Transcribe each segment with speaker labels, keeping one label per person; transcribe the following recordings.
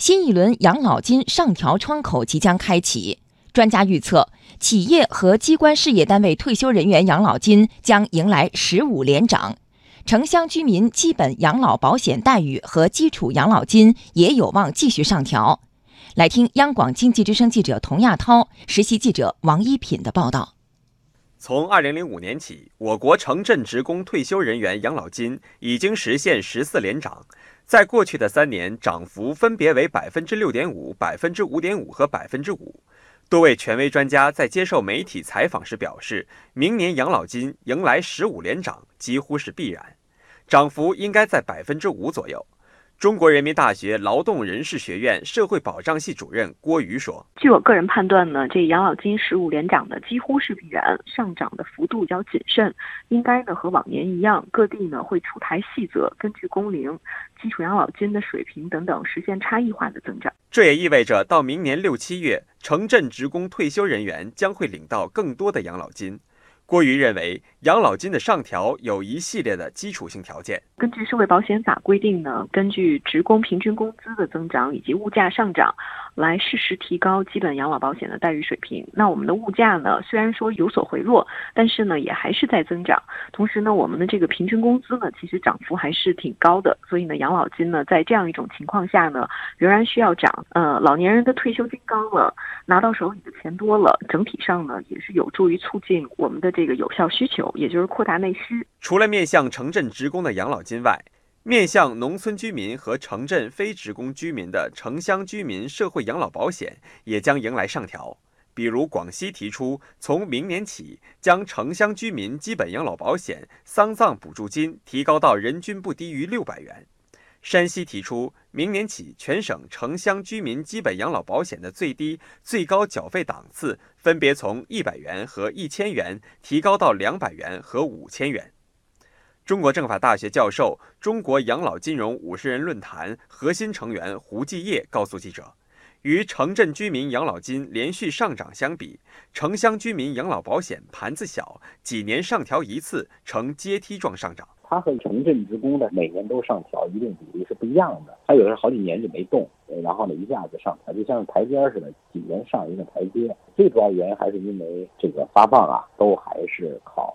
Speaker 1: 新一轮养老金上调窗口即将开启。专家预测，企业和机关事业单位退休人员养老金将迎来“十五连涨”，城乡居民基本养老保险待遇和基础养老金也有望继续上调。来听央广经济之声记者童亚涛、实习记者王一品的报道。
Speaker 2: 从二零零五年起，我国城镇职工退休人员养老金已经实现十四连涨，在过去的三年，涨幅分别为百分之六点五、百分之五点五和百分之五。多位权威专家在接受媒体采访时表示，明年养老金迎来十五连涨几乎是必然，涨幅应该在百分之五左右。中国人民大学劳动人事学院社会保障系主任郭瑜说：“
Speaker 3: 据我个人判断呢，这养老金十五连涨的几乎是必然，上涨的幅度较谨慎，应该呢和往年一样，各地呢会出台细则，根据工龄、基础养老金的水平等等，实现差异化的增长。
Speaker 2: 这也意味着到明年六七月，城镇职工退休人员将会领到更多的养老金。”郭瑜认为，养老金的上调有一系列的基础性条件。
Speaker 3: 根据社会保险法规定呢，根据职工平均工资的增长以及物价上涨。来适时提高基本养老保险的待遇水平。那我们的物价呢，虽然说有所回落，但是呢，也还是在增长。同时呢，我们的这个平均工资呢，其实涨幅还是挺高的。所以呢，养老金呢，在这样一种情况下呢，仍然需要涨。呃，老年人的退休金高了，拿到手里的钱多了，整体上呢，也是有助于促进我们的这个有效需求，也就是扩大内需。
Speaker 2: 除了面向城镇职工的养老金外，面向农村居民和城镇非职工居民的城乡居民社会养老保险也将迎来上调。比如，广西提出从明年起将城乡居民基本养老保险丧葬补助金提高到人均不低于六百元；山西提出明年起全省城乡居民基本养老保险的最低、最高缴费档次分别从一百元和一千元提高到两百元和五千元。中国政法大学教授、中国养老金融五十人论坛核心成员胡继业告诉记者，与城镇居民养老金连续上涨相比，城乡居民养老保险盘子小，几年上调一次，呈阶梯状上涨。
Speaker 4: 它和城镇职工的每年都上调一定比例是不一样的，它有的是好几年就没动，然后呢一下子上调，就像台阶似的，几年上一个台阶。最主要原因还是因为这个发放啊，都还是靠。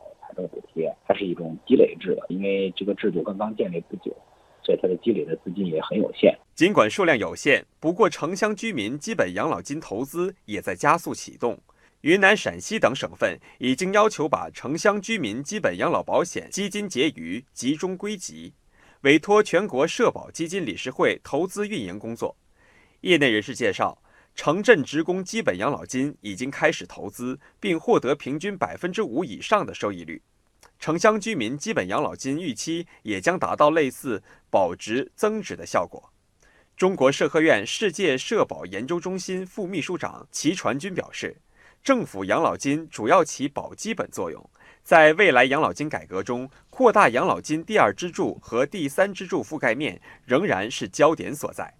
Speaker 4: 是一种积累制的，因为这个制度刚刚建立不久，所以它的积累的资金也很有限。
Speaker 2: 尽管数量有限，不过城乡居民基本养老金投资也在加速启动。云南、陕西等省份已经要求把城乡居民基本养老保险基金结余集中归集，委托全国社保基金理事会投资运营工作。业内人士介绍。城镇职工基本养老金已经开始投资，并获得平均百分之五以上的收益率。城乡居民基本养老金预期也将达到类似保值增值的效果。中国社科院世界社保研究中心副秘书长齐传军表示，政府养老金主要起保基本作用，在未来养老金改革中，扩大养老金第二支柱和第三支柱覆盖面仍然是焦点所在。